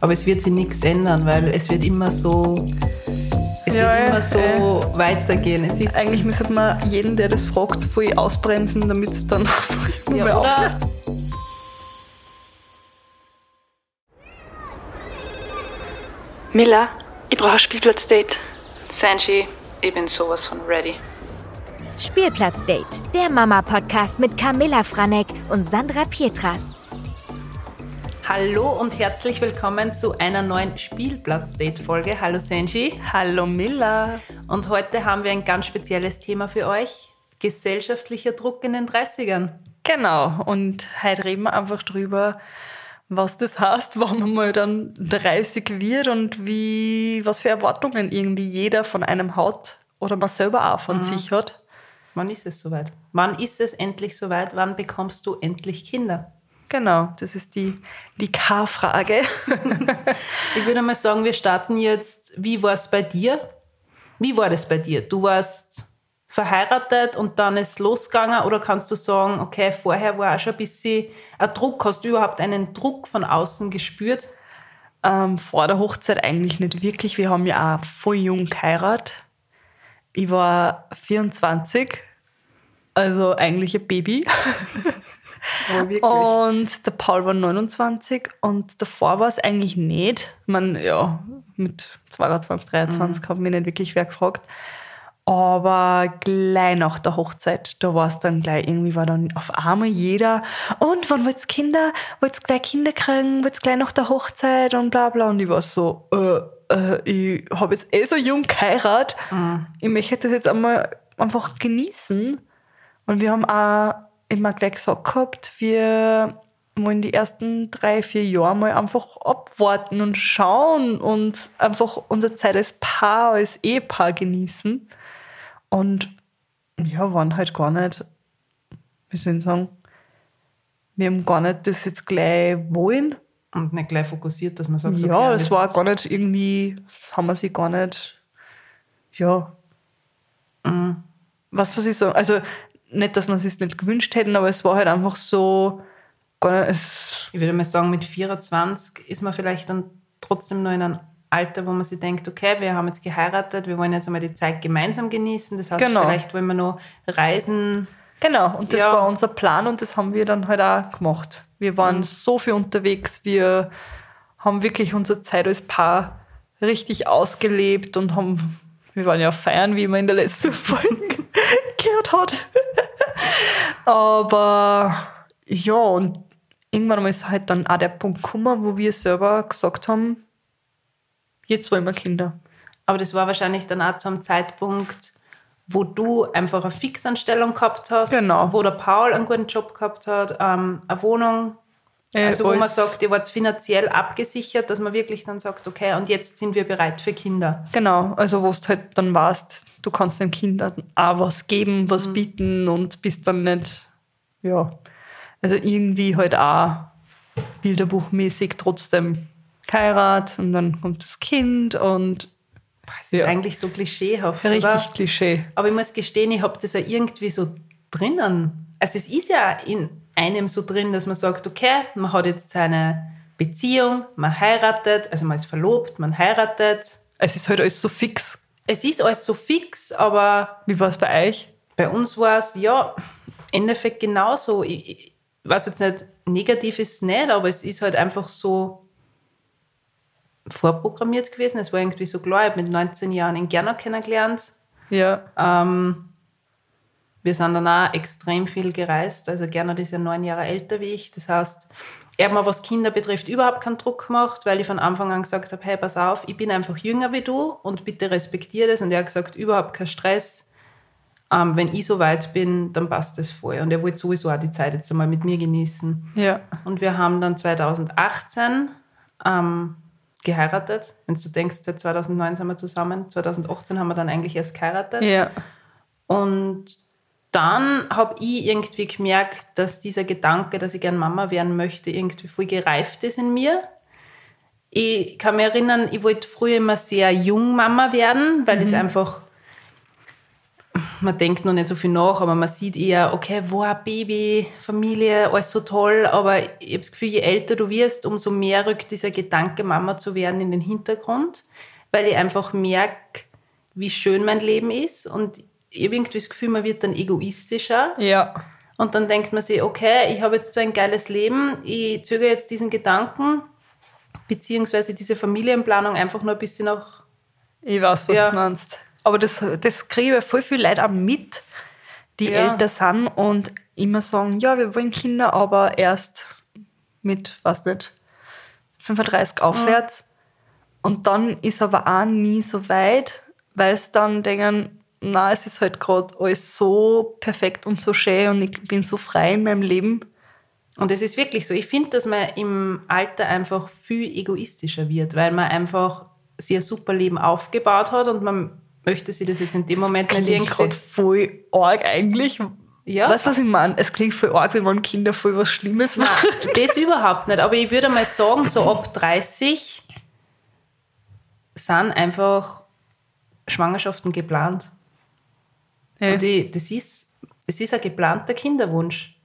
Aber es wird sich nichts ändern, weil es wird immer so, es Ja, wird immer so ja. weitergehen. Es ist Eigentlich müsste man jeden, der das fragt, voll ausbremsen, damit es dann ja, oder, aufhört. Miller, ich brauche ein Spielplatzdate. Sanji, ich bin sowas von ready. Spielplatzdate, der Mama-Podcast mit Camilla Franek und Sandra Pietras. Hallo und herzlich willkommen zu einer neuen Spielplatz-Date-Folge. Hallo Sanji. Hallo Miller. Und heute haben wir ein ganz spezielles Thema für euch. Gesellschaftlicher Druck in den 30ern. Genau, und heute reden wir einfach drüber, was das heißt, wenn man mal dann 30 wird und wie, was für Erwartungen irgendwie jeder von einem hat oder man selber auch von sich hat. Wann ist es soweit? Wann ist es endlich soweit? Wann bekommst du endlich Kinder? Genau, das ist die, die K-Frage. Ich würde mal sagen, wir starten jetzt. Wie war es bei dir? Wie war das bei dir? Du warst verheiratet und dann ist losgegangen oder kannst du sagen, okay, vorher war auch schon ein bisschen ein Druck. Hast du überhaupt einen Druck von außen gespürt? Ähm, vor der Hochzeit eigentlich nicht wirklich. Wir haben ja auch voll jung geheiratet. Ich war 24, also eigentlich ein Baby. Wirklich. Und der Paul war 29 und davor war es eigentlich nicht. Man, ja, mit 22, 23 hat mich nicht wirklich wer gefragt. Aber gleich nach der Hochzeit, da war es dann gleich, irgendwie war dann auf einmal jeder, und wann wollt's Kinder? Wollt's gleich Kinder kriegen? Wollt's gleich nach der Hochzeit? Und bla bla. Und ich war so, äh, äh, ich habe jetzt eh so jung geheiratet. Ich möchte das jetzt einmal einfach genießen. Und wir haben auch immer gleich gesagt gehabt, wir wollen die ersten drei, vier Jahre mal einfach abwarten und schauen und einfach unsere Zeit als Paar, als Ehepaar genießen. Und ja, waren halt gar nicht, wie soll ich sagen, wir haben gar nicht das jetzt gleich wollen. Und nicht gleich fokussiert, dass man sagt, Ja, okay, das war gar nicht irgendwie, das haben wir sich gar nicht, ja. Was, was ich so, also nicht, dass wir es sich nicht gewünscht hätten, aber es war halt einfach so, gar nicht, es, Ich würde mal sagen, mit 24 ist man vielleicht dann trotzdem noch in einem Alter, wo man sich denkt, okay, wir haben jetzt geheiratet, wir wollen jetzt einmal die Zeit gemeinsam genießen. Das heißt, Genau. vielleicht wollen wir noch reisen. genau, und das Ja. war unser Plan und das haben wir dann halt auch gemacht. Wir waren so viel unterwegs, wir haben wirklich unsere Zeit als Paar richtig ausgelebt und haben, wir waren ja feiern, wie man in der letzten Folge gehört hat. Aber ja, und irgendwann mal ist halt dann auch der Punkt gekommen, wo wir selber gesagt haben, jetzt wollen wir Kinder. Aber das war wahrscheinlich dann auch zu einem Zeitpunkt, wo du einfach eine Fixanstellung gehabt hast, Genau. wo der Paul einen guten Job gehabt hat, ähm, eine Wohnung. Äh, Also wo man sagt, ihr wart finanziell abgesichert, dass man wirklich dann sagt, okay, und jetzt sind wir bereit für Kinder. Genau, also wo du halt dann warst, du kannst den Kindern auch was geben, was bieten und bist dann nicht, ja, also irgendwie halt auch bilderbuchmäßig trotzdem geheiratet und dann kommt das Kind und Es ist Ja. eigentlich so klischeehaft, richtig oder? Klischee. Aber ich muss gestehen, ich habe das ja irgendwie so drinnen. Also es ist ja in einem so drin, dass man sagt, okay, man hat jetzt seine Beziehung, man heiratet, also man ist verlobt, man heiratet. Es ist halt alles so fix. Es ist alles so fix, aber Wie war es bei euch? bei uns war es ja im Endeffekt genauso. Ich, ich weiß jetzt nicht, negativ ist es nicht, aber es ist halt einfach so vorprogrammiert gewesen. Es war irgendwie so klar, ich habe mit 19 Jahren in Gerner kennengelernt. Ja, Ähm, wir sind dann auch extrem viel gereist. Also Gernot ist ja neun Jahre älter wie ich. Das heißt, er hat mir, was Kinder betrifft, überhaupt keinen Druck gemacht, weil ich von Anfang an gesagt habe, hey, pass auf, ich bin einfach jünger wie du und bitte respektiere das. Und er hat gesagt, überhaupt kein Stress. Ähm, wenn ich so weit bin, dann passt das voll. Und er wollte sowieso auch die Zeit jetzt einmal mit mir genießen. ja. Und wir haben dann 2018 ähm, geheiratet. Wenn du denkst, seit 2009 sind wir zusammen. 2018 haben wir dann eigentlich erst geheiratet. Ja, Und dann habe ich irgendwie gemerkt, dass dieser Gedanke, dass ich gern Mama werden möchte, irgendwie voll gereift ist in mir. Ich kann mich erinnern, ich wollte früher immer sehr jung Mama werden, weil ich es einfach man denkt noch nicht so viel nach, aber man sieht eher, okay, wow, Baby, Familie, alles so toll, aber ich habe das Gefühl, je älter du wirst, umso mehr rückt dieser Gedanke, Mama zu werden, in den Hintergrund, weil ich einfach merke, wie schön mein Leben ist. Und ich habe irgendwie das Gefühl, man wird dann egoistischer. Ja. Und dann denkt man sich, okay, ich habe jetzt so ein geiles Leben, ich zögere jetzt diesen Gedanken, beziehungsweise diese Familienplanung einfach nur ein bisschen noch. Ich weiß, was Ja. du meinst. Aber das, das kriege ich voll viel Leute auch mit, die Ja. älter sind und immer sagen, ja, wir wollen Kinder, aber erst mit, was nicht, 35 aufwärts. Und dann ist aber auch nie so weit, weil es dann denken, na, es ist halt gerade alles so perfekt und so schön und ich bin so frei in meinem Leben. Und es ist wirklich so. Ich finde, dass man im Alter einfach viel egoistischer wird, weil man einfach sich ein super Leben aufgebaut hat und man möchte sich das jetzt in dem Moment nicht klingt gerade irgendwie. voll arg eigentlich. Ja. Weißt du, was ich meine? Es klingt voll arg, wenn man Kinder voll was Schlimmes machen. Nein, das überhaupt nicht. Aber ich würde mal sagen, so ab 30 sind einfach Schwangerschaften geplant. Ja. Und ich, das, ist, das ist ein geplanter Kinderwunsch.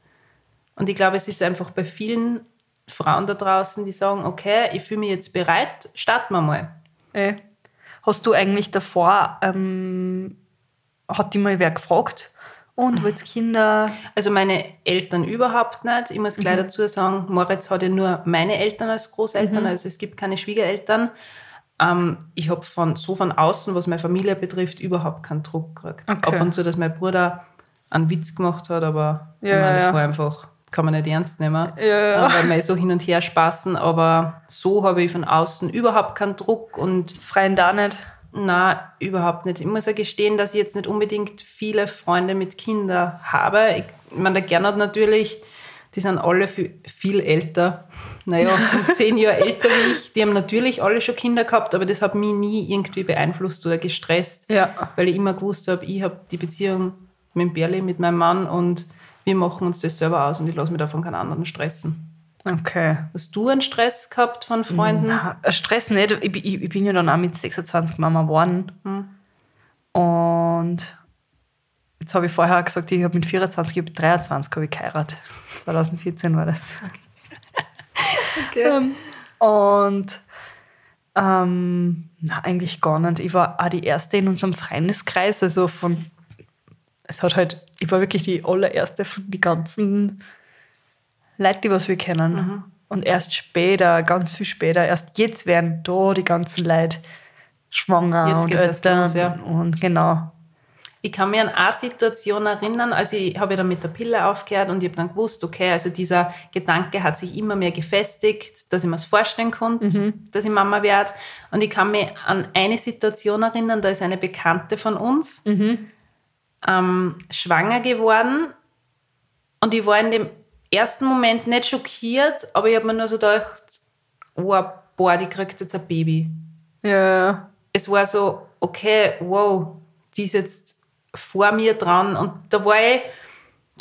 Und ich glaube, es ist einfach bei vielen Frauen da draußen, die sagen, okay, ich fühle mich jetzt bereit, starten wir mal. Äh, Hast du eigentlich davor, ähm, hat die mal wer gefragt? Und wollt Kinder? Also meine Eltern überhaupt nicht. Ich muss gleich dazu sagen, Moritz hat ja nur meine Eltern als Großeltern, also es gibt keine Schwiegereltern. Ähm, ich habe von, so von außen, was meine Familie betrifft, überhaupt keinen Druck gekriegt. Okay. Ab und zu, dass mein Bruder einen Witz gemacht hat, aber Ja, ich meine, das war einfach, kann man nicht ernst nehmen, Ja, ja. Äh, weil wir so hin und her spaßen. Aber so habe ich von außen überhaupt keinen Druck und Freien da nicht. na, überhaupt nicht. Ich muss ja gestehen, dass ich jetzt nicht unbedingt viele Freunde mit Kindern habe. Ich meine, der Gernot natürlich, die sind alle viel, älter. Naja, zehn Jahre älter wie ich. Die haben natürlich alle schon Kinder gehabt, aber das hat mich nie irgendwie beeinflusst oder gestresst. Ja. Weil ich immer gewusst habe, ich habe die Beziehung mit dem Berli, mit meinem Mann und wir machen uns das selber aus und ich lasse mich davon keinen anderen stressen. Okay. Hast du einen Stress gehabt von Freunden? Na, Stress nicht. Ich, bin- ich, ich bin ja dann auch mit 26 Mama geworden. Hm. Und jetzt habe ich vorher gesagt, ich habe mit 24, ich habe mit 23 habe ich geheiratet. 2014 war das. Ähm, Und ähm, na, eigentlich gar nicht. Ich war auch die erste in unserem Freundeskreis, also von es hat halt, ich war wirklich die allererste von den ganzen Leuten, die was wir kennen. Mhm. Und erst später, ganz viel später, erst jetzt werden da die ganzen Leute schwanger Jetzt und älter. los, ja. Und genau. Ich kann mich an eine Situation erinnern, also ich habe ja dann mit der Pille aufgehört und ich habe dann gewusst, okay, also dieser Gedanke hat sich immer mehr gefestigt, dass ich mir das vorstellen konnte, dass ich Mama werde. Und ich kann mich an eine Situation erinnern, da ist eine Bekannte von uns ähm, schwanger geworden. Und ich war in dem ersten Moment nicht schockiert, aber ich habe mir nur so gedacht, oh, boah, die kriegt jetzt ein Baby. Ja, es war so, okay, wow, die ist jetzt vor mir dran. Und da war ich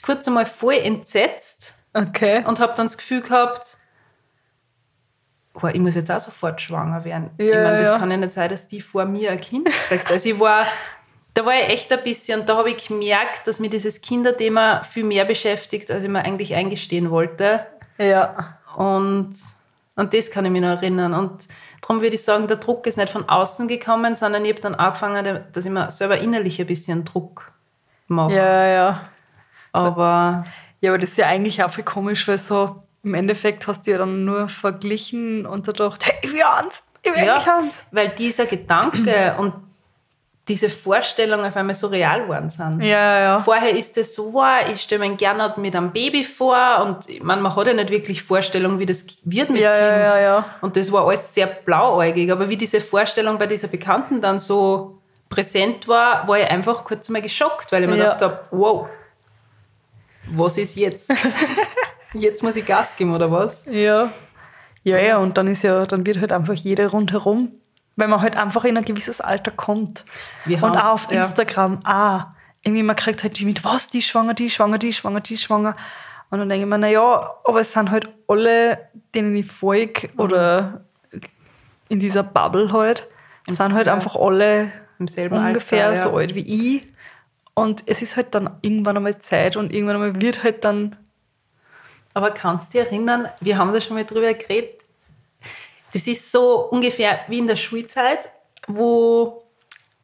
kurz einmal voll entsetzt okay. und habe dann das Gefühl gehabt, wow, ich muss jetzt auch sofort schwanger werden. ich Ja, meine, das ja. kann ja nicht sein, dass die vor mir ein Kind kriegt. Also ich war, da war ich echt ein bisschen, und da habe ich gemerkt, dass mir dieses Kinderthema viel mehr beschäftigt, als ich mir eigentlich eingestehen wollte. Ja. Und, und das kann ich mich noch erinnern. Und darum würde ich sagen, der Druck ist nicht von außen gekommen, sondern ich habe dann angefangen, dass ich mir selber innerlich ein bisschen Druck mache. Ja, ja. Aber Ja, aber das ist ja eigentlich auch viel komisch, weil so im Endeffekt hast du ja dann nur verglichen und da gedacht, hey, ich will eins, ich will ja, eins. weil dieser Gedanke und diese Vorstellung auf einmal so real geworden sind. Ja, ja. Vorher ist es so, wow, ich stelle mir gerne mit einem Baby vor und ich man hat ja nicht wirklich Vorstellung, wie das wird mit Ja, Kind. ja, ja, ja. Und das war alles sehr blauäugig. Aber wie diese Vorstellung bei dieser Bekannten dann so präsent war, war ich einfach kurz mal geschockt, weil ich mir Ja. gedacht habe, wow, was ist jetzt? jetzt muss ich Gas geben oder was? Ja. Ja, ja, und dann ist ja, dann wird halt einfach jeder rundherum, weil man halt einfach in ein gewisses Alter kommt. Wir und haben- auch auf ja. Instagram, ah, irgendwie man kriegt halt die mit, was, die ist schwanger, die ist schwanger, die ist schwanger, die ist schwanger. Und dann denke ich mir, naja, aber es sind halt alle, denen ich folge Mhm. oder in dieser Bubble halt, Im- sind halt ja. einfach alle Im selben ungefähr Alter, ja. so alt wie ich. Und es ist halt dann irgendwann einmal Zeit und irgendwann einmal wird halt dann. Aber kannst du dich erinnern, wir haben da schon mal drüber geredet, das ist so ungefähr wie in der Schulzeit, wo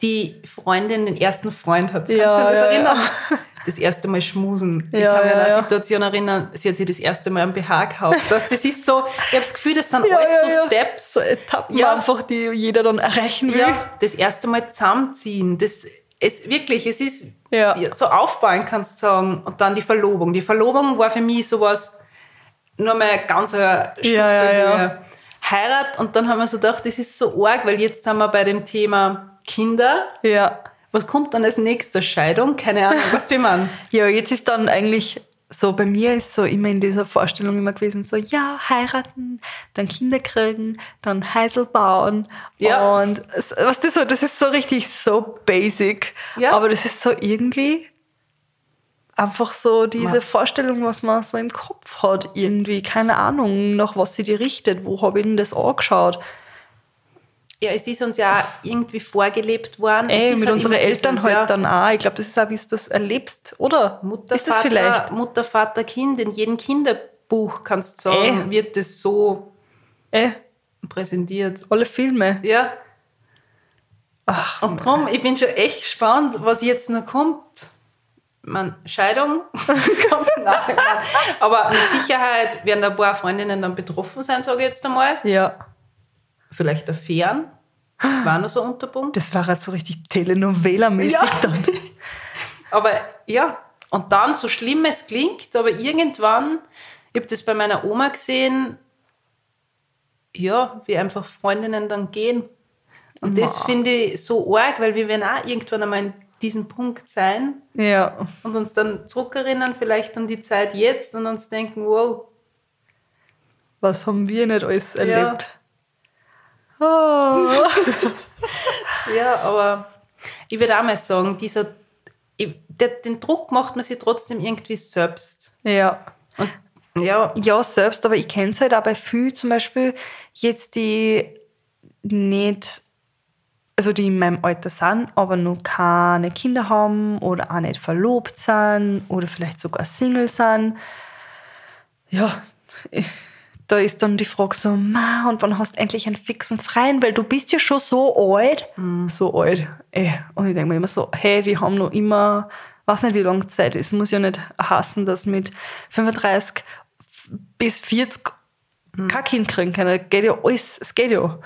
die Freundin den ersten Freund hat. Kannst Ja, du das ja, erinnern? Das erste Mal schmusen. ich Ja, kann mich ja, an eine ja. Situation erinnern, sie hat sich das erste Mal am BH gekauft. Das, das ist so, ich habe das Gefühl, das sind Ja, alles ja, so ja. Steps. So Etappen Ja. einfach, die jeder dann erreichen will. Ja, das erste Mal zusammenziehen. Das ist wirklich, es ist Ja. so aufbauen, kannst du sagen. Und dann die Verlobung. Die Verlobung war für mich sowas, nur mal ganz eine Stufe Ja, ja, ja. Heirat und dann haben wir so gedacht, das ist so arg, weil jetzt haben wir bei dem Thema Kinder. ja. Was kommt dann als nächstes? Scheidung? Keine Ahnung, was du man? Ja, jetzt ist dann eigentlich so, bei mir ist so immer in dieser Vorstellung immer gewesen, so, ja, heiraten, dann Kinder kriegen, dann Heisel bauen. Ja. Und was das so, das ist so richtig so basic. Ja. Aber das ist so irgendwie einfach so diese Ma- Vorstellung, was man so im Kopf hat, irgendwie. Keine Ahnung, nach was sie die richtet. Wo habe ich denn das angeschaut? Ja, es ist uns ja irgendwie vorgelebt worden. Es Ey, ist mit halt unseren Eltern dieses, ja, halt dann auch. Ich glaube, das ist auch, wie du das erlebst, oder? Mutter, ist das Vater, vielleicht? Mutter, Vater, Kind. In jedem Kinderbuch kannst du sagen, Ey. wird das so Ey, präsentiert. alle Filme. Ja, Ach, und darum, ich bin schon echt gespannt, was jetzt noch kommt. Man, Scheidung, ganz nachher. Aber mit Sicherheit werden ein paar Freundinnen dann betroffen sein, sage ich jetzt einmal. ja. Vielleicht Affären, war noch so ein Unterpunkt. Das war halt so richtig Telenovela-mäßig Ja. dann. Aber ja, und dann, so schlimm es klingt, aber irgendwann, ich habe das bei meiner Oma gesehen, ja, wie einfach Freundinnen dann gehen. Und das Ma. finde ich so arg, weil wir werden auch irgendwann einmal in diesem Punkt sein Ja. und uns dann zurückerinnern, vielleicht an die Zeit jetzt und uns denken, wow, Was haben wir nicht alles Ja. erlebt? Oh. ja, aber ich würde auch mal sagen, dieser, der, den Druck macht man sich trotzdem irgendwie selbst. ja. Und ja, Ja, selbst, aber ich kenne es halt auch bei viel zum Beispiel jetzt, die nicht, also die in meinem Alter sind, aber noch keine Kinder haben oder auch nicht verlobt sind oder vielleicht sogar Single sind. Ja, ich, da ist dann die Frage so, Ma, und wann hast du endlich einen fixen Freien? Weil du bist ja schon so alt. So alt. Ey. Und ich denke mir immer so, hey, die haben noch immer, weiß nicht wie lange Zeit. Es muss ja nicht hassen, dass mit 35 bis 40 kein Kind kriegen können. Geht ja alles, es geht ja.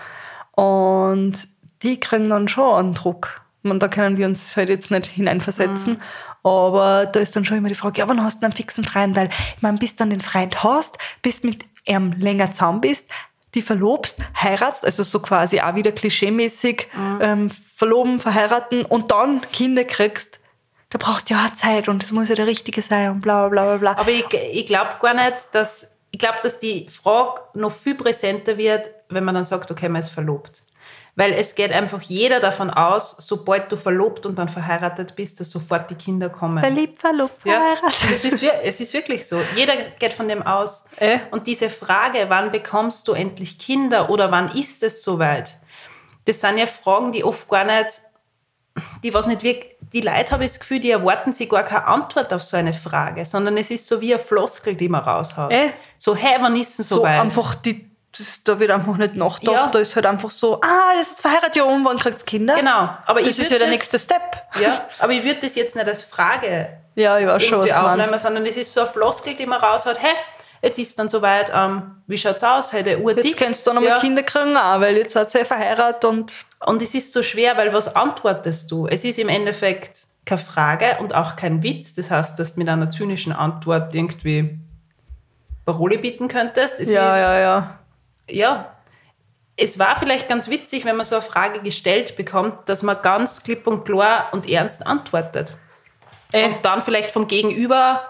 Und die kriegen dann schon einen Druck. Und da können wir uns halt jetzt nicht hineinversetzen. Aber da ist dann schon immer die Frage, ja, wann hast du einen fixen Freund? Weil, ich meine, bis du dann den Freund hast, bis mit ihm länger zusammen bist, die verlobst, heiratst, also so quasi auch wieder klischeemäßig ähm, verloben, verheiraten und dann Kinder kriegst, da brauchst du ja auch Zeit und das muss ja der Richtige sein und bla bla bla bla. Aber ich, ich glaube gar nicht, dass ich glaube, dass die Frage noch viel präsenter wird, wenn man dann sagt, okay, man ist verlobt. Weil es geht einfach jeder davon aus, sobald du verlobt und dann verheiratet bist, dass sofort die Kinder kommen. Verliebt, verlobt, Ja, verheiratet. es ist, es ist wirklich so. Jeder geht von dem aus. Äh. Und diese Frage, wann bekommst du endlich Kinder oder wann ist es soweit? Das sind ja Fragen, die oft gar nicht, die was nicht wirklich, die Leute habe ich das Gefühl, die erwarten sich gar keine Antwort auf so eine Frage, sondern es ist so wie eine Floskel, die man raushaut. Äh. So, hey, wann ist es so soweit? einfach die, das, da wird einfach nicht nachgedacht. Ja. Da ist halt einfach so, ah, ist jetzt verheiratet, ja, und wann kriegt's Kinder? Genau. Aber Das ich ist ja der nächste Step. Ja, aber ich würde das jetzt nicht als Frage Ja, ich weiß schon, was aufnehmen, meinst. sondern es ist so eine Floskel, die man raushaut, hey, jetzt ist dann soweit, ähm, wie schaut's aus, heute urdick. Jetzt kannst du dann nochmal Ja. Kinder kriegen, auch, weil jetzt hat sie ja verheiratet und Und es ist so schwer, weil was antwortest du? Es ist im Endeffekt keine Frage und auch kein Witz. Das heißt, dass du mit einer zynischen Antwort irgendwie Parole bieten könntest. Es ja, ist, ja, ja. Ja, es war vielleicht ganz witzig, wenn man so eine Frage gestellt bekommt, dass man ganz klipp und klar und ernst antwortet. Äh, Und dann vielleicht vom Gegenüber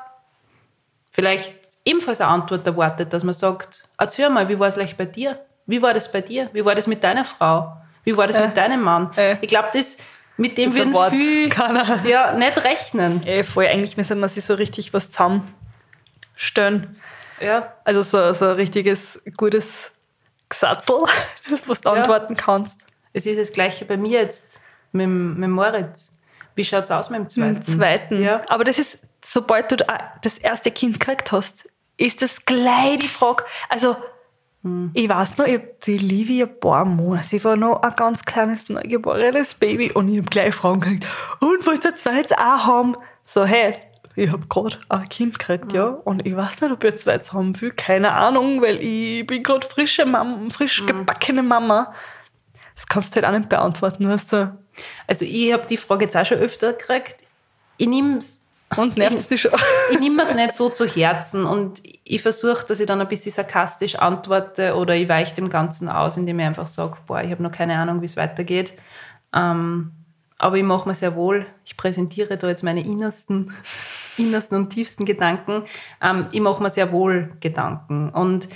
vielleicht ebenfalls eine Antwort erwartet, dass man sagt, erzähl mal, wie war es gleich bei dir? Wie war das bei dir? Wie war das mit deiner Frau? Wie war das mit deinem Mann? äh. Ich glaube, das mit dem Das würden Wort viel ja, nicht rechnen. eh, voll, eigentlich müssen wir sich so richtig was zusammenstellen. Ja, Also so, so ein richtiges, gutes Gesatzel, das was du Ja. antworten kannst. es ist das Gleiche bei mir jetzt mit, dem- mit Moritz. Wie schaut es aus mit dem zweiten? Mit dem zweiten. Ja. Aber das ist, sobald du da- das erste Kind gekriegt hast, ist das gleich die Frage. Also, Hm. ich weiß noch, ich hab die Livi ein paar Monate, sie war noch ein ganz kleines, neugeborenes Baby und ich hab gleich Fragen gekriegt. Und wollt ihr zweites auch haben? So, hey, ich hab gerade ein Kind gekriegt, ja. Und ich weiß nicht, ob ich ein zweites haben will. Keine Ahnung, weil ich bin gerade frische Mama, frisch Hm. gebackene Mama. Das kannst du halt auch nicht beantworten, weißt du. Also ich habe die Frage jetzt auch schon öfter gekriegt. Ich nehme es Und nervt dich schon. ich nehme es nicht so zu Herzen und ich versuche, dass ich dann ein bisschen sarkastisch antworte oder ich weiche dem Ganzen aus, indem ich einfach sage, boah, ich habe noch keine Ahnung, wie es weitergeht. Ähm, aber ich mache mir sehr wohl, ich präsentiere da jetzt meine innersten, innersten und tiefsten Gedanken. Ähm, ich mache mir sehr wohl Gedanken. Und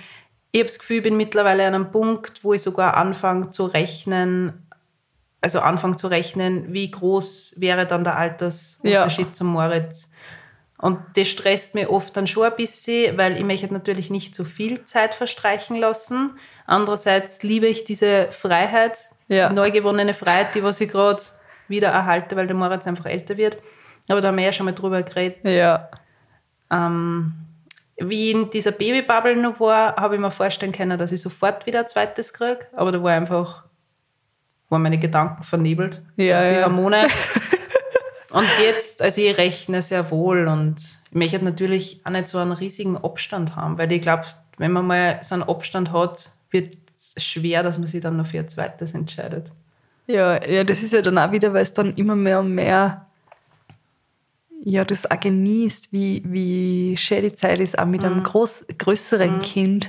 ich habe das Gefühl, ich bin mittlerweile an einem Punkt, wo ich sogar anfange zu rechnen, also anfange zu rechnen, wie groß wäre dann der Altersunterschied zum Moritz. Und das stresst mir oft dann schon ein bisschen, weil ich möchte natürlich nicht zu viel Zeit verstreichen lassen. Andererseits liebe ich diese Freiheit, Ja. die neu gewonnene Freiheit, die was ich gerade wieder erhalte, weil der Moritz einfach älter wird. Aber da haben wir ja schon mal drüber geredet. Ja. Ähm, wie in dieser Babybubble noch war, habe ich mir vorstellen können, dass ich sofort wieder ein zweites kriege. Aber da war einfach, waren meine Gedanken vernebelt Ja, durch die ja. Hormone. und jetzt, also ich rechne sehr wohl und ich möchte natürlich auch nicht so einen riesigen Abstand haben, weil ich glaube, wenn man mal so einen Abstand hat, wird es schwer, dass man sich dann noch für ein zweites entscheidet. Ja, ja, das ist ja dann auch wieder, weil es dann immer mehr und mehr ja, das auch genießt, wie, wie schön die Zeit ist, auch mit einem groß, größeren Kind.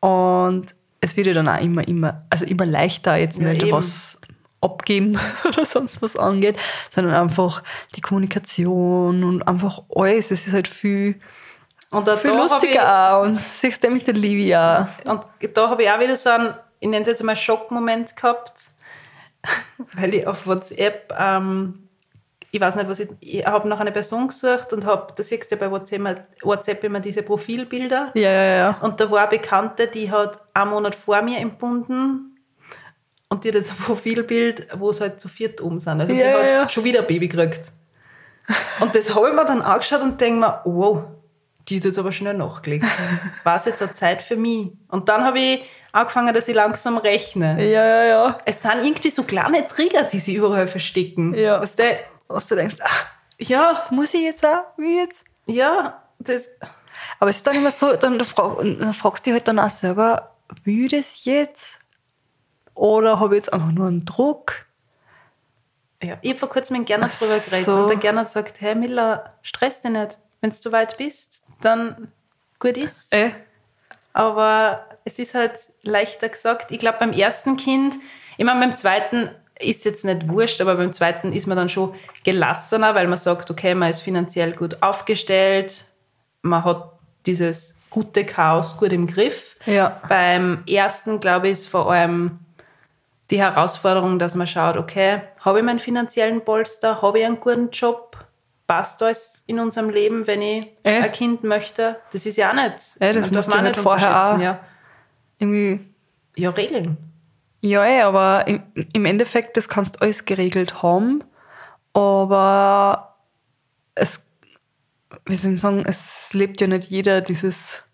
Und es wird ja dann auch immer, immer, also immer leichter, jetzt Ja, nicht eben. was abgeben oder sonst was angeht, sondern einfach die Kommunikation und einfach alles. Es ist halt viel, Und viel lustiger auch. Und siehst du mit der Livia. Und da habe ich auch wieder so einen, ich nenne es jetzt mal Schockmoment gehabt, weil ich auf WhatsApp, ähm, ich weiß nicht, was ich, ich habe nach einer Person gesucht und habe, da siehst du ja bei WhatsApp, immer- WhatsApp immer diese Profilbilder. Ja, ja, ja. Und da war eine Bekannte, die hat einen Monat vor mir entbunden und die hat jetzt ein Profilbild, wo es halt zu viert um sind. Also die Ja, hat ja. schon wieder ein Baby gekriegt. Und das habe ich mir dann angeschaut und denke mir, wow, die hat jetzt aber schnell nachgelegt. War es jetzt eine Zeit für mich? Und dann habe ich angefangen, dass ich langsam rechne. Ja, ja, ja. Es sind irgendwie so kleine Trigger, die sie überall verstecken. Ja. Weißt du, Was du denkst, ach, ja, das muss ich jetzt auch? Wie jetzt? ja, das, Aber es ist dann immer so, dann, frag, dann fragst du dich halt dann auch selber, will ich das jetzt? Oder habe ich jetzt einfach nur einen Druck? Ja, ich habe vor kurzem mit Gernot drüber geredet so. und der Gernot sagt, hey Miller, stress dich nicht. Wenn du weit bist, dann gut ist. Äh, Aber es ist halt leichter gesagt. Ich glaube, beim ersten Kind, ich meine, beim zweiten ist jetzt nicht wurscht, aber beim zweiten ist man dann schon gelassener, weil man sagt, okay, man ist finanziell gut aufgestellt, man hat dieses gute Chaos gut im Griff. Ja. Beim ersten, glaube ich, ist vor allem die Herausforderung, dass man schaut, okay, habe ich meinen finanziellen Polster, habe ich einen guten Job, passt alles in unserem Leben, wenn ich Äh. ein Kind möchte? Das ist ja auch nicht. Äh, das du man halt nicht vorher auch- Ja. irgendwie, ja, Regeln. Ja, eh, aber im, im Endeffekt, das kannst du alles geregelt haben. Aber es, wie soll ich sagen, es lebt ja nicht jeder dieses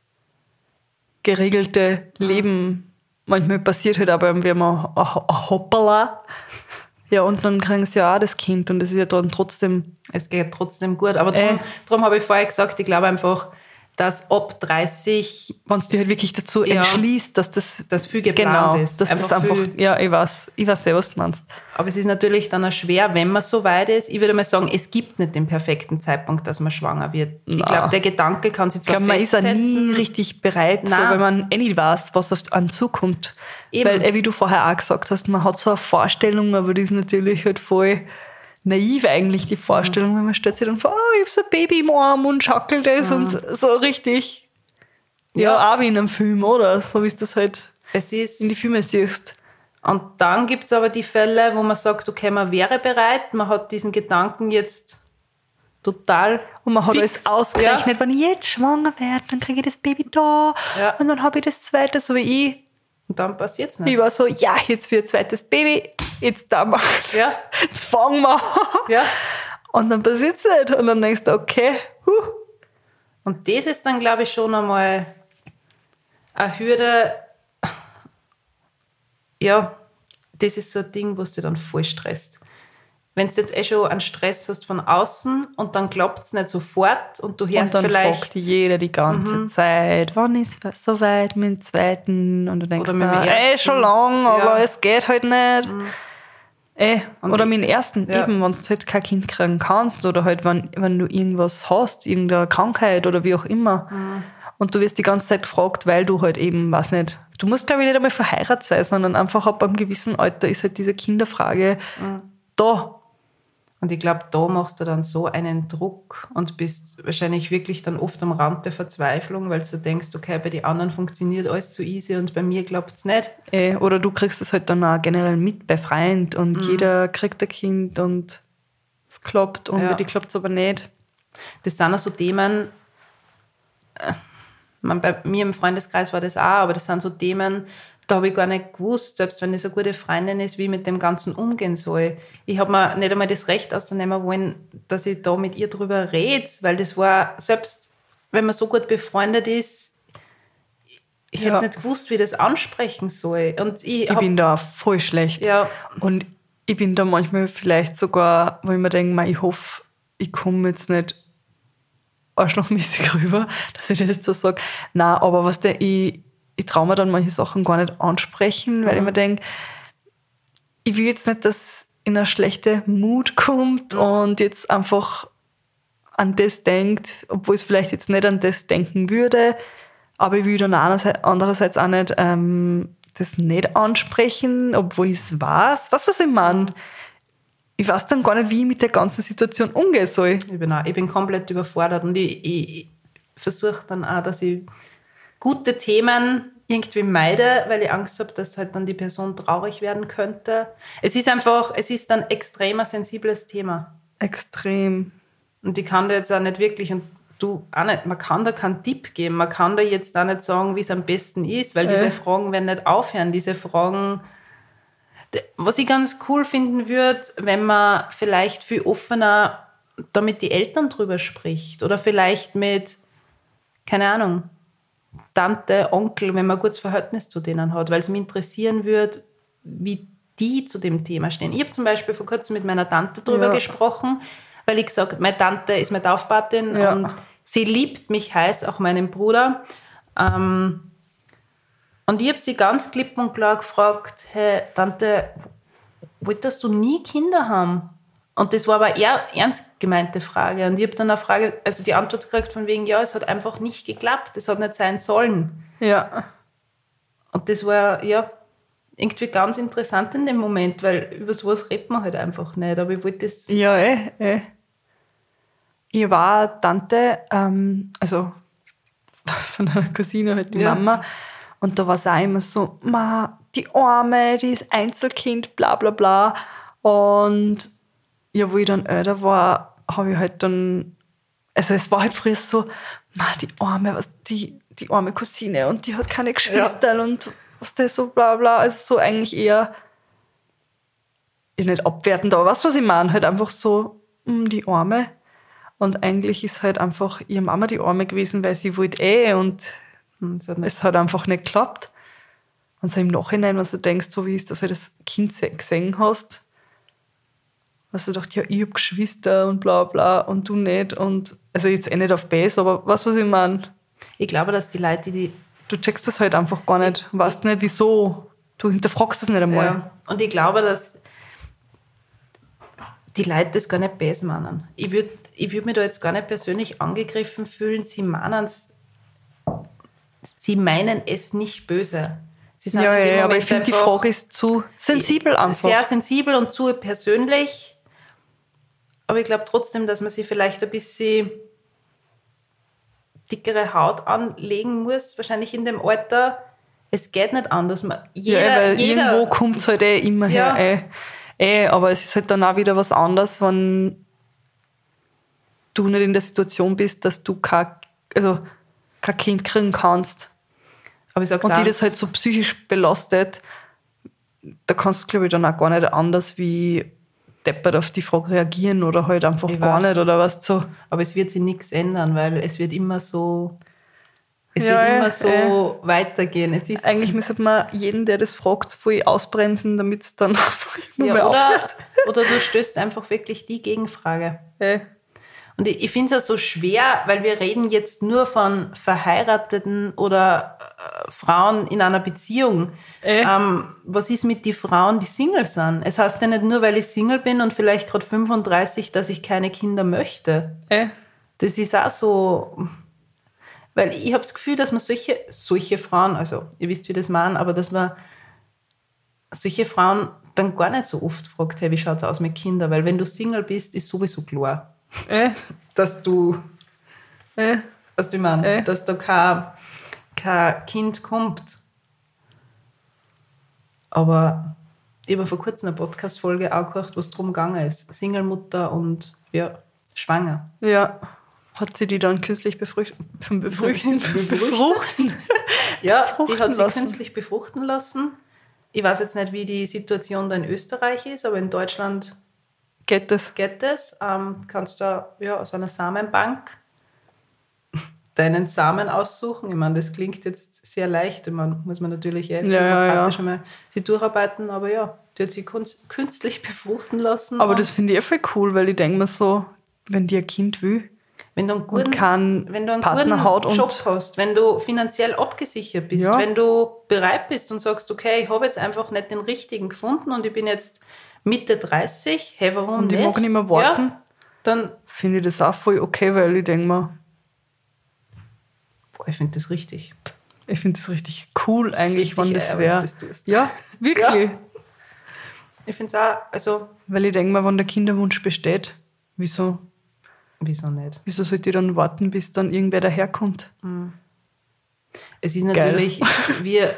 geregelte Leben. Manchmal passiert halt aber irgendwie mal ein ein Hoppala. Ja, und dann kriegen sie ja auch das Kind und das ist ja dann trotzdem Es geht trotzdem gut. Aber darum, Äh. darum habe ich vorher gesagt, ich glaube einfach, dass ab 30 wenn du dich halt wirklich dazu Ja. entschließt, dass das, Das viel geplant genau, ist. Dass das Einfach einfach, viel- ja, ich weiß, ich weiß sehr, was du meinst. Aber es ist natürlich dann auch schwer, wenn man so weit ist. Ich würde mal sagen, es gibt nicht den perfekten Zeitpunkt, dass man schwanger wird. Ich Na. glaube, der Gedanke kann sich Ich zwar glaube, man ist ja nie richtig bereit, so, Nein. weil man eh nicht weiß, was auf einen zukommt. Eben. Weil, eh, wie du vorher auch gesagt hast, man hat so eine Vorstellung, aber die ist natürlich halt voll naiv eigentlich, die Vorstellung, weil man stellt sich dann vor, oh, ich habe so ein Baby im Arm und schackelt es und so richtig, ja, Ja. auch wie in einem Film, oder? So wie es das halt Es in die Filme siehst. und dann gibt es aber die Fälle, wo man sagt, okay, man wäre bereit, man hat diesen Gedanken jetzt total Und man hat fix. alles ausgerechnet, wenn ich jetzt schwanger werde, dann kriege ich das Baby da Ja. und dann habe ich das zweite, so wie ich. Und dann passiert es nicht. Ich war so, ja, jetzt wird zweites Baby. jetzt da mach's. Ja. Jetzt fangen wir. Ja. Und dann passiert's nicht. Und dann denkst du, okay, huh. Und das ist dann, glaube ich, schon einmal eine Hürde. Ja, das ist so ein Ding, du dich dann voll stresst. Wenn du jetzt eh schon einen Stress hast von außen und dann klappt es nicht sofort und du hörst Und dann vielleicht. fragt jeder die ganze Zeit, wann ist es soweit mit dem zweiten? Und du denkst, Oder mit dem ey, ersten. schon lang, aber Ja. es geht halt nicht. Ey, Und oder ich- mit dem ersten, ja. eben, wenn du halt kein Kind kriegen kannst oder halt, wenn, wenn du irgendwas hast, irgendeine Krankheit oder wie auch immer. Mhm. Und du wirst die ganze Zeit gefragt, weil du halt eben, weiß nicht, du musst glaube ich nicht einmal verheiratet sein, sondern einfach ab einem gewissen Alter ist halt diese Kinderfrage Mhm. da. Und ich glaube, da machst du dann so einen Druck und bist wahrscheinlich wirklich dann oft am Rand der Verzweiflung, weil du denkst, okay, bei den anderen funktioniert alles so easy und bei mir klappt es nicht. Äh, oder du kriegst es halt dann auch generell mit bei Freunden und Mhm. jeder kriegt ein Kind und es klappt und Ja. bei dir klappt es aber nicht. Das sind auch so Themen, äh, man, bei mir im Freundeskreis war das auch, aber das sind so Themen, da habe ich gar nicht gewusst, selbst wenn es eine gute Freundin ist, wie ich mit dem Ganzen umgehen soll. Ich habe mir nicht einmal das Recht auszunehmen wollen, dass ich da mit ihr drüber rede, weil das war, selbst wenn man so gut befreundet ist, ich Ja. hätte nicht gewusst, wie ich das ansprechen soll. Und ich, Ich bin da voll schlecht. Ja. Und ich bin da manchmal vielleicht sogar, wo ich mir denke, ich hoffe, ich komme jetzt nicht arschlochmäßig rüber, dass ich das jetzt so sage. Nein, aber was der, ich, ich traue mir dann manche Sachen gar nicht ansprechen, weil ich mir denke, ich will jetzt nicht, dass in eine schlechte Mut kommt und jetzt einfach an das denkt, obwohl es vielleicht jetzt nicht an das denken würde. Aber ich will dann andererseits auch nicht ähm, das nicht ansprechen, obwohl ich es weiß. Du, was ich meine? Ich weiß dann gar nicht, wie ich mit der ganzen Situation umgehen soll. Ich bin, auch, ich bin komplett überfordert und ich, ich, ich versuche dann auch, dass ich gute Themen irgendwie meide, weil ich Angst habe, dass halt dann die Person traurig werden könnte. Es ist einfach, es ist ein extrem ein sensibles Thema. Extrem. Und ich kann da jetzt auch nicht wirklich, und du auch nicht, man kann da keinen Tipp geben, man kann da jetzt auch nicht sagen, wie es am besten ist, weil diese Äh. Fragen werden nicht aufhören. Diese Fragen, was ich ganz cool finden würde, wenn man vielleicht viel offener damit die Eltern drüber spricht oder vielleicht mit, keine Ahnung, Tante, Onkel, wenn man ein gutes Verhältnis zu denen hat, weil es mich interessieren würde, wie die zu dem Thema stehen. Ich habe zum Beispiel vor kurzem mit meiner Tante drüber Ja. gesprochen, weil ich gesagt meine Tante ist meine Taufpatin Ja. und sie liebt mich heiß, auch meinen Bruder. Ähm, und ich habe sie ganz klipp und klar gefragt, hey, Tante, wolltest du nie Kinder haben? Und das war aber eher ernst gemeinte Frage. Und ich habe dann eine Frage, also die Antwort gekriegt von wegen, ja, es hat einfach nicht geklappt, es hat nicht sein sollen. Ja. Und das war, ja, irgendwie ganz interessant in dem Moment, weil über sowas redet man halt einfach nicht. Aber ich wollte das, Ja, eh, eh. Ich war Tante, ähm, also von einer Cousine, halt die Ja. Mama. Und da war es auch immer so, Ma, die Arme, die ist Einzelkind, bla bla bla. Und ja, wo ich dann älter war, habe ich halt dann, also es war halt früher so, Ma, die Arme, was, die, die arme Cousine und die hat keine Geschwister und was das so bla bla. Also so eigentlich eher ich nicht abwertend, aber du, was ich meine? Halt einfach so, mm, die Arme. Und eigentlich ist halt einfach ihre Mama die Arme gewesen, weil sie wollte eh und hm, es hat einfach nicht geklappt. Und so im Nachhinein, wenn du denkst, so wie es das halt das Kind se- gesehen hast, hast du gedacht, ja, ich hab Geschwister und bla bla und du nicht. Und also jetzt eh nicht auf Base, aber du, was ich meine? Ich glaube, dass die Leute, die Du checkst das halt einfach gar nicht, weißt nicht wieso. Du hinterfragst das nicht einmal. Ja. Und ich glaube, dass die Leute das gar nicht böse meinen. Ich würde ich würd mich da jetzt gar nicht persönlich angegriffen fühlen. Sie meinen es, sie meinen es nicht böse. Ja, ja, aber ich finde, die Frage ist zu sensibel einfach. Sehr sensibel und zu persönlich. Aber ich glaube trotzdem, dass man sich vielleicht ein bisschen dickere Haut anlegen muss, wahrscheinlich in dem Alter. Es geht nicht anders. Man, jeder, ja, weil jeder, irgendwo kommt es halt eh immer Ja. her. Eh. Eh, aber es ist halt dann auch wieder was anderes, wenn du nicht in der Situation bist, dass du kein, also kein Kind kriegen kannst. Aber ich sag Und die da, das halt so psychisch belastet, da kannst du, glaube ich, dann auch gar nicht anders wie deppert auf die Frage reagieren oder halt einfach Ich gar weiß. nicht oder was so. Aber es wird sich nichts ändern, weil es wird immer so, es Ja, wird immer so weitergehen. Es ist Eigentlich müsste man jeden, der das fragt, voll ausbremsen, damit es dann ja, mehr oder, aufhört. oder du stößt einfach wirklich die Gegenfrage. Äh, Und ich, ich finde es ja so schwer, weil wir reden jetzt nur von verheirateten oder äh, Frauen in einer Beziehung. Äh. Ähm, was ist mit den Frauen, die Single sind? Es heißt ja nicht nur, weil ich Single bin und vielleicht gerade 35, dass ich keine Kinder möchte. äh, Das ist auch so, weil ich habe das Gefühl, dass man solche, solche Frauen, also ihr wisst, wie das meinen, aber dass man solche Frauen dann gar nicht so oft fragt, hey, wie schaut es aus mit Kindern? Weil wenn du Single bist, ist sowieso klar, äh, dass du, äh. was du meinst, Äh. dass da kein, kein Kind kommt. Aber ich habe vor kurzem eine Podcast-Folge auch gehört, wo es darum gegangen ist. Single-Mutter und ja, schwanger. Ja. Hat sie die dann künstlich befruchten? Befruchten? Befruchtet. befruchten? Ja, Befruchten die hat sie lassen. künstlich befruchten lassen. Ich weiß jetzt nicht, wie die Situation da in Österreich ist, aber in Deutschland Geht das? geht es. Ähm, kannst du ja, aus einer Samenbank deinen Samen aussuchen. Ich meine, das klingt jetzt sehr leicht. Ich meine, muss man natürlich eh Ja, ja, bürokratisch ja. einmal sich durcharbeiten, aber ja, die hat sie künstlich befruchten lassen. Aber das finde ich eh voll cool, weil ich denke mir so, wenn die ein Kind will wenn du einen guten, keinen wenn du einen Partner guten Job hast, wenn du finanziell abgesichert bist, Ja. wenn du bereit bist und sagst, okay, ich habe jetzt einfach nicht den richtigen gefunden und ich bin jetzt Mitte 30, hey, warum Und ich nicht? mag nicht mehr warten. Ja, dann, finde ich das auch voll okay, weil ich denke mir, boah, ich finde das richtig. ich finde das richtig cool eigentlich, richtig, wenn ey, das wäre. das. Ja, wirklich. Ich finde es auch, also, Weil ich denke mir, wenn der Kinderwunsch besteht, wieso, wieso nicht? wieso sollte ich dann warten, bis dann irgendwer daherkommt? Es ist natürlich, wir,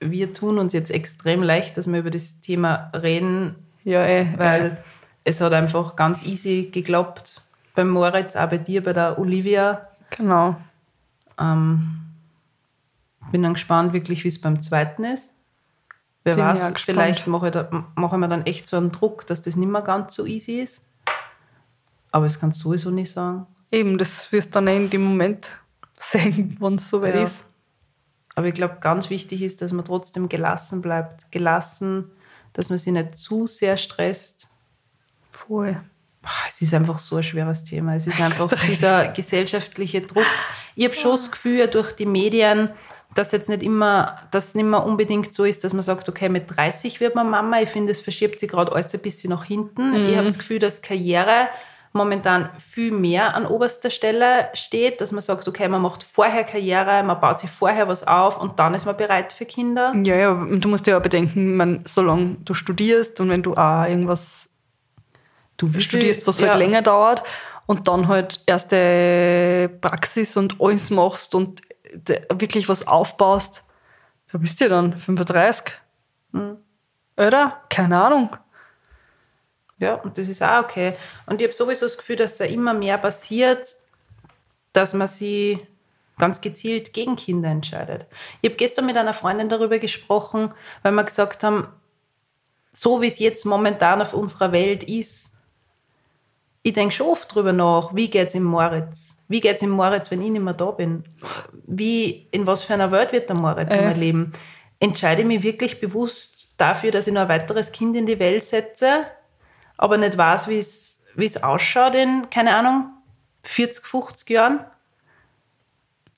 wir tun uns jetzt extrem leicht, dass wir über das Thema reden, Ja, eh. weil es hat einfach ganz easy geklappt. Beim Moritz, auch bei dir, bei der Olivia. Genau. Ähm, bin dann gespannt, wirklich, wie es beim zweiten ist. Wer Bin weiß, vielleicht mache ich, da, mache ich mir dann echt so einen Druck, dass das nicht mehr ganz so easy ist. Aber es kann sowieso nicht sagen. Eben, das wirst du dann eh in dem Moment sehen, wenn es soweit Ja. ist. Aber ich glaube, ganz wichtig ist, dass man trotzdem gelassen bleibt. Gelassen, dass man sich nicht zu sehr stresst. Voll. Boah, Es ist einfach so ein schweres Thema. Es ist einfach dieser gesellschaftliche Druck. Ich habe schon das Gefühl, durch die Medien, dass jetzt nicht immer, dass nicht mehr unbedingt so ist, dass man sagt, okay, mit 30 wird man Mama. Ich finde, es verschiebt sich gerade alles ein bisschen nach hinten. Ich habe das Gefühl, dass Karriere momentan viel mehr an oberster Stelle steht, dass man sagt, okay, man macht vorher Karriere, man baut sich vorher was auf und dann ist man bereit für Kinder. Ja, ja, du musst ja auch bedenken, man, solange du studierst und wenn du auch irgendwas Du studierst, was ja, halt länger dauert und dann halt erste Praxis und alles machst und wirklich was aufbaust, da bist du ja dann 35. Hm. Oder? Keine Ahnung. Ja, und das ist auch okay. Und ich habe sowieso das Gefühl, dass da immer mehr passiert, dass man sie ganz gezielt gegen Kinder entscheidet. Ich habe gestern mit einer Freundin darüber gesprochen, weil wir gesagt haben, so wie es jetzt momentan auf unserer Welt ist, ich denke schon oft drüber nach, wie geht es im Moritz? Wie geht es im Moritz, wenn ich nicht mehr da bin? Wie, in was für einer Welt wird der Moritz Äh. leben? Entscheide ich mich wirklich bewusst dafür, dass ich noch ein weiteres Kind in die Welt setze, aber nicht weiß, wie es wie es ausschaut in, keine Ahnung, 40, 50 Jahren?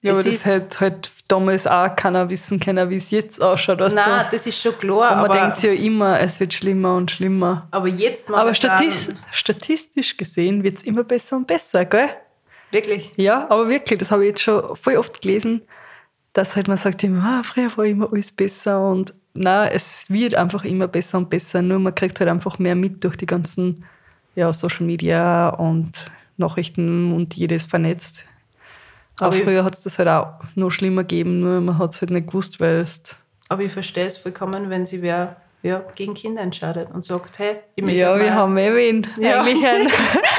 Ja, Es aber das ist- hätte halt damals auch keiner wissen können, wie es jetzt ausschaut. Weißt Nein, du? das ist schon klar, Und man aber, denkt ja immer, es wird schlimmer und schlimmer. aber jetzt Aber momentan- statist, statistisch gesehen wird es immer besser und besser, gell? Wirklich. Ja, aber wirklich, das habe ich jetzt schon voll oft gelesen, dass halt man sagt immer, ah, früher war immer alles besser und na, es wird einfach immer besser und besser, nur man kriegt halt einfach mehr mit durch die ganzen ja, Social Media und Nachrichten und jedes vernetzt. Aber, Aber früher hat es das halt auch noch schlimmer gegeben, nur man hat es halt nicht gewusst, weil es Aber ich verstehe es vollkommen, wenn sie wer ja, gegen Kinder entscheidet und sagt, hey, ich möchte Ja, wir haben eh wen. Ja. Eigentlich einen,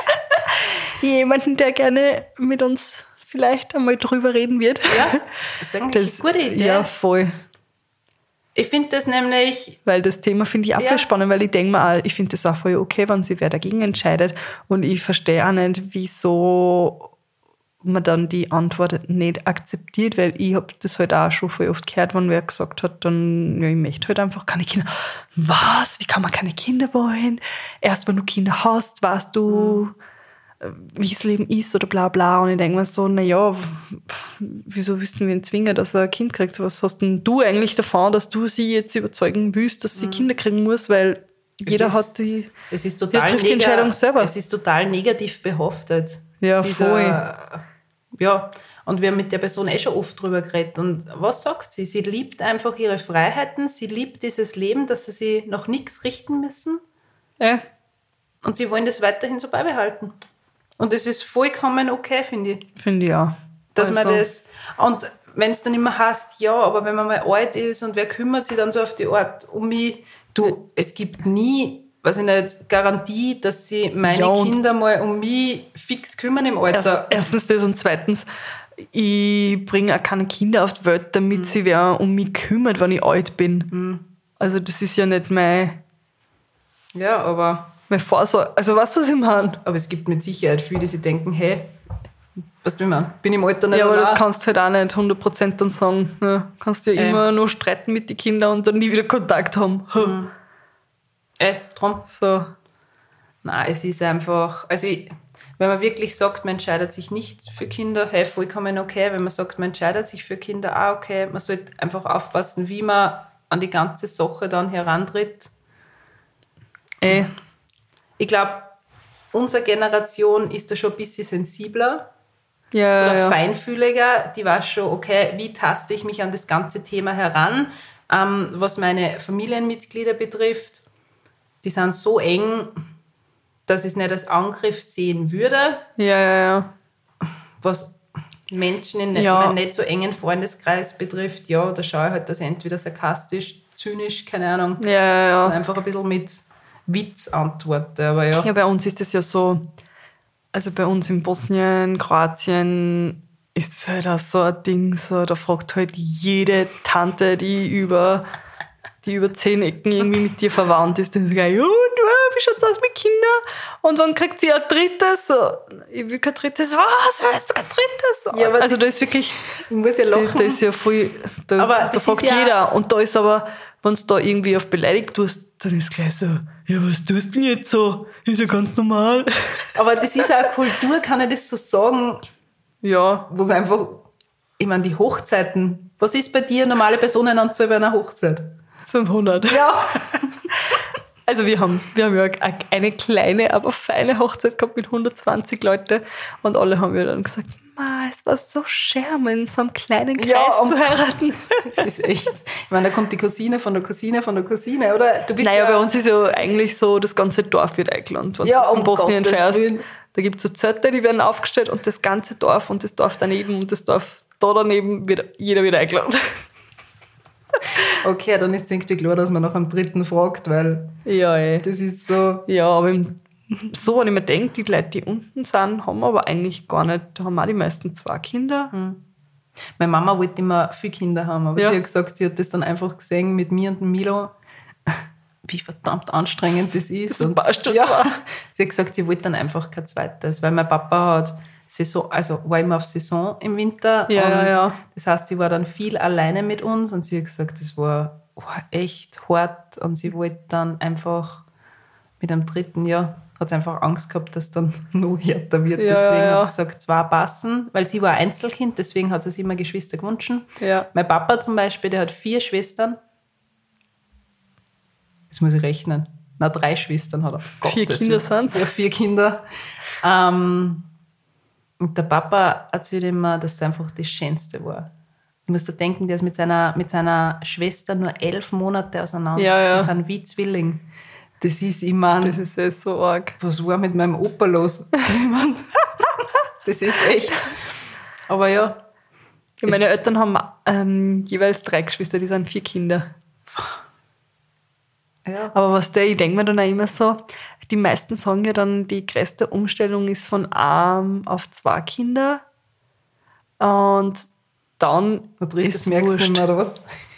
jemanden, der gerne mit uns vielleicht einmal drüber reden wird. Ja, das ist eigentlich eine gute Idee. Ja, voll. Ich finde das nämlich, Weil das Thema finde ich auch Ja. voll spannend, weil ich denke mir auch, ich finde das auch voll okay, wenn sich wer dagegen entscheidet. Und ich verstehe auch nicht, wieso man dann die Antwort nicht akzeptiert, weil ich habe das halt auch schon voll oft gehört, wenn wer gesagt hat, dann, ja, ich möchte halt einfach keine Kinder. Was? Wie kann man keine Kinder wollen? Erst wenn du Kinder hast, weißt du, äh, wie das Leben ist oder bla bla. Und ich denke mir so, naja, wieso willst du ihn zwingen, dass er ein Kind kriegt? Was hast denn du eigentlich davon, dass du sie jetzt überzeugen willst, dass sie Kinder kriegen muss? Weil jeder ist- hat die. es ist total, trifft die Entscheidung selber. es ist total negativ behaftet. Ja, voll. Ja, und wir haben mit der Person eh schon oft drüber geredet. Und was sagt sie? Sie liebt einfach ihre Freiheiten, sie liebt dieses Leben, dass sie sich nach nichts richten müssen. Äh, Und sie wollen das weiterhin so beibehalten. Und das ist vollkommen okay, finde ich. Finde ich auch. Dass Also, man das. Und wenn es dann immer heißt, ja, aber wenn man mal alt ist und wer kümmert sich dann so auf die Art um mich? Du, es gibt nie, weiß ich nicht, Garantie, dass sie meine Ja, Kinder mal um mich fix kümmern im Erst, Alter. erstens das und zweitens, ich bringe auch keine Kinder auf die Welt, damit Mhm. sie wer um mich kümmert, wenn ich alt bin. Also das ist ja nicht mein, Ja, aber, mein Vorsorge. Also weißt du, was ich meine? aber es gibt mit Sicherheit viele, die sich denken, hey, was will man? Bin ich im Alter nicht Ja, aber das kannst du halt auch nicht 100% dann sagen. Ja, kannst ja Äh. immer nur streiten mit den Kindern und dann nie wieder Kontakt haben. Mhm. Äh, drum. So. Nein, es ist einfach, also ich, wenn man wirklich sagt, man entscheidet sich nicht für Kinder, hey, vollkommen okay. Wenn man sagt, man entscheidet sich für Kinder, auch okay. Man sollte einfach aufpassen, wie man an die ganze Sache dann herantritt. Ey, Ich glaube, unsere Generation ist da schon ein bisschen sensibler ja, oder ja. feinfühliger. Die weiß schon, okay, wie taste ich mich an das ganze Thema heran. Ähm, was meine Familienmitglieder betrifft, die sind so eng, dass ich es nicht als Angriff sehen würde. Ja, ja, ja. was Menschen in Ja. einem nicht so engen Freundeskreis betrifft, ja, da schaue ich halt, dass ich entweder sarkastisch, zynisch, keine Ahnung, Ja, ja, ja. einfach ein bisschen mit Witz antworte. Aber ja, Ja, bei uns ist es ja so, also bei uns in Bosnien, Kroatien ist es halt auch so ein Ding, so, da fragt halt jede Tante, die über, die über zehn Ecken irgendwie mit dir verwandt ist, dann sagt, ja, und, äh, wie schaut's aus mit Kindern? Und wann kriegt sie ein drittes? So, ich will kein drittes, was, willst du kein drittes? Ja, aber also da ist wirklich, ich muss ja da, lachen. da ist ja voll, da, Aber da das fragt ja- jeder. Und da ist aber, wenn du da irgendwie auf beleidigt tust, dann ist gleich so, ja, was tust du denn jetzt so? Ist ja ganz normal. Aber das ist auch eine Kultur, kann ich das so sagen, Ja. wo es einfach, ich meine, die Hochzeiten, was ist bei dir normale Personenanzahl bei einer Hochzeit? 500. Ja. Also wir haben, wir haben ja eine kleine, aber feine Hochzeit gehabt mit 120 Leute und alle haben ja dann gesagt, Ma, es war so schön, in so einem kleinen Kreis Ja, zu heiraten. Das ist echt, ich meine, da kommt die Cousine von der Cousine von der Cousine, oder? Du bist Naja, ja, bei uns ist ja eigentlich so, das ganze Dorf wird eingeladen, wenn Ja, du in um Bosnien Gottes fährst. Willen. Da gibt es so Zelte, die werden aufgestellt und das ganze Dorf und das Dorf daneben und das Dorf da daneben, wird, jeder wird eingeladen. Okay, dann ist es irgendwie klar, dass man nach einem dritten fragt, weil Ja, ey. das ist so, Ja, aber im, so, wenn ich mir denke, die Leute, die unten sind, haben aber eigentlich gar nicht, da haben auch die meisten zwei Kinder. Meine Mama wollte immer viele Kinder haben, aber Ja. sie hat gesagt, sie hat das dann einfach gesehen mit mir und Milo, wie verdammt anstrengend das ist. Das passt schon ja, zwar. sie hat gesagt, sie wollte dann einfach kein zweites, weil mein Papa hat Saison, also war immer auf Saison im Winter Ja, und ja, ja. das heißt, sie war dann viel alleine mit uns und sie hat gesagt, das war oh, echt hart und sie wollte dann einfach mit einem dritten Jahr hat sie einfach Angst gehabt, dass dann noch härter wird. Ja, deswegen ja. hat sie gesagt, zwei passen, weil sie war ein Einzelkind, deswegen hat sie sich immer Geschwister gewünscht. Ja. Mein Papa zum Beispiel, der hat vier Schwestern. Jetzt muss ich rechnen. Na, drei Schwestern hat er. Vier Gottes Kinder sind's. Ja, vier Kinder. Ähm, und der Papa erzählt immer, dass es einfach das Schönste war. Du musst dir denken, der ist mit seiner, mit seiner Schwester nur elf Monate auseinander. Ja, ja. Die sind wie Zwilling. Das ist, ich meine, Das ist eh so arg. was war mit meinem Opa los? Ich mein, das ist echt. Aber ja, Ja, meine Eltern haben ähm, jeweils drei Geschwister, die sind vier Kinder. ja. Aber was der, ich denke mir dann auch immer so, die meisten sagen ja dann, die größte Umstellung ist von einem auf zwei Kinder. Und dann drittes ist merkst du wurscht. nicht mehr, oder was?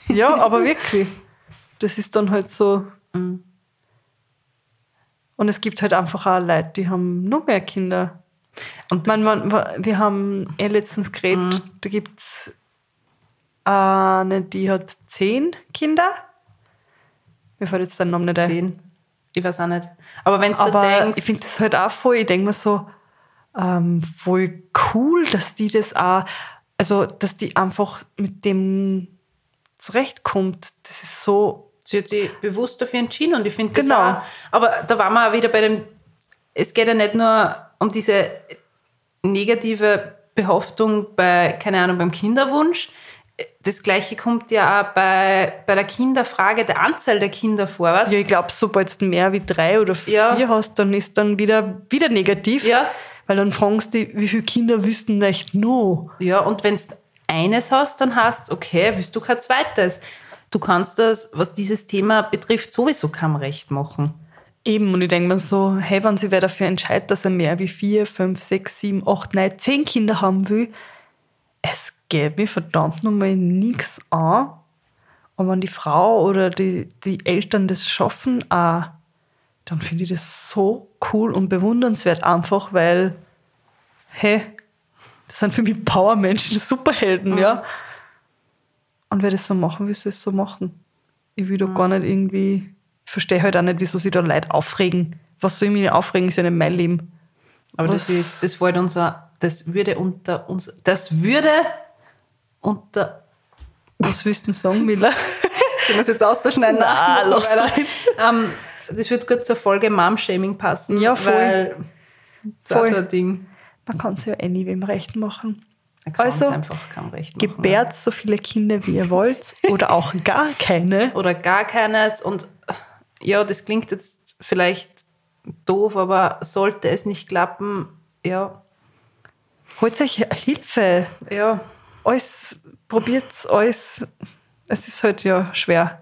Ja, aber wirklich. das ist dann halt so. Mhm. Und es gibt halt einfach auch Leute, die haben noch mehr Kinder. Und man, man, wir haben eh letztens geredet, Mhm. da gibt es eine, die hat zehn Kinder. Mir fällt jetzt der Name nicht ein. Zehn. Ich weiß auch nicht. Aber wenn du denkst, ich finde das halt auch voll, ich denke mir so, ähm, voll cool, dass die das auch, also dass die einfach mit dem zurechtkommt. Das ist so, sie hat sich bewusst dafür entschieden und ich finde das Genau. auch. Aber da waren wir auch wieder bei dem, es geht ja nicht nur um diese negative Behaftung bei, keine Ahnung, beim Kinderwunsch. Das Gleiche kommt ja auch bei, bei der Kinderfrage, der Anzahl der Kinder vor, was? ja, ich glaube, sobald du mehr wie drei oder vier Ja. hast, dann ist dann wieder, wieder negativ. Ja. Weil dann fragst du, wie viele Kinder wüssten nicht no? Ja, und wenn du eines hast, dann hast okay, willst du kein zweites. Du kannst das, was dieses Thema betrifft, sowieso keinem recht machen. Eben, und ich denke mir so, hey, wenn sich wer dafür entscheidet, dass er mehr wie vier, fünf, sechs, sieben, acht, neun, zehn Kinder haben will, es geht mir verdammt nochmal nichts an. Und wenn die Frau oder die, die Eltern das schaffen, auch, dann finde ich das so cool und bewundernswert einfach, weil, hey, das sind für mich Powermenschen, Superhelden, ja. Und wer das so machen will, soll es so machen. Ich will da gar nicht irgendwie, ich verstehe halt auch nicht, wieso sich da Leute aufregen. Was soll ich mich aufregen, ist ja nicht mein Leben. Aber Was- das ist, das wollte unser, das würde unter uns, das würde unter, Was willst du denn sagen, Miller? ich muss jetzt ausschneiden. Na, nachmachen, lass ähm, das wird gut zur Folge Mom-Shaming passen. Ja, voll. Weil das ist Voll. so ein Ding. Man kann es ja eh nie wem recht machen. Also, einfach kaum recht machen. Gebärt so viele Kinder, wie ihr wollt, oder auch gar keine. Oder gar keines. Und ja, das klingt jetzt vielleicht doof, aber sollte es nicht klappen, ja, Holt euch Hilfe. ja, Alles, probiert alles. Es ist halt ja schwer.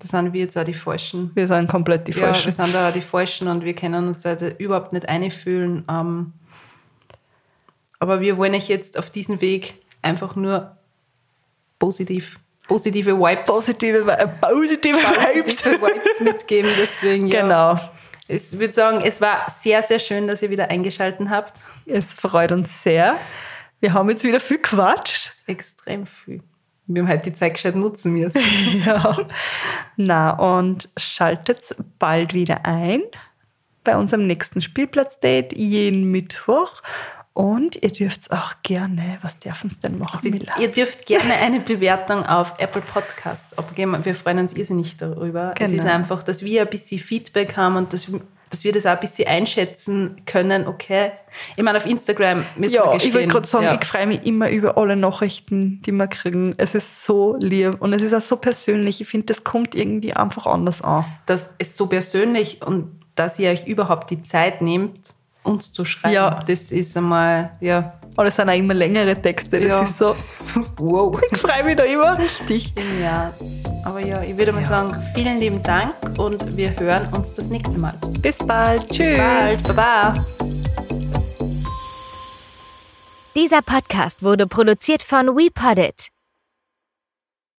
da sind wir jetzt auch die Falschen. Wir sind komplett die Ja, Falschen. wir sind da auch die Falschen und wir können uns da überhaupt nicht einfühlen. Ähm, aber wir wollen euch jetzt auf diesem Weg einfach nur positiv, positive Vibes, positive, Vi- positive Vibes. positive Vibes mitgeben. Deswegen, ja. Genau. Ich würde sagen, es war sehr, sehr schön, dass ihr wieder eingeschaltet habt. Es freut uns sehr. Wir haben jetzt wieder viel quatscht. Extrem viel. Wir haben halt die Zeit gescheit nutzen müssen. Ja. Na, und schaltet bald wieder ein bei unserem nächsten Spielplatz-Date jeden Mittwoch. Und ihr dürft auch gerne, was dürfen es denn machen, Mila? Ihr dürft gerne eine Bewertung auf Apple Podcasts abgeben. Wir freuen uns irrsinnig darüber. Es Genau. ist einfach, dass wir ein bisschen Feedback haben und dass, dass wir das auch ein bisschen einschätzen können. Okay. Ich meine, auf Instagram müssen wir Ja, gestehen. ich wollte gerade sagen, ja. ich freue mich immer über alle Nachrichten, die wir kriegen. Es ist so lieb und es ist auch so persönlich. Ich finde, das kommt irgendwie einfach anders an. das ist so persönlich und dass ihr euch überhaupt die Zeit nehmt, uns zu schreiben. Ja. Das ist einmal, ja, Aber es sind auch immer längere Texte. Das Ja. ist so, wow. ich freue mich da immer richtig. Ja, aber ja, ich würde mal sagen, vielen lieben Dank und wir hören uns das nächste Mal. Bis bald. Tschüss. Bis bald. Baba. Dieser Podcast wurde produziert von WePoddit.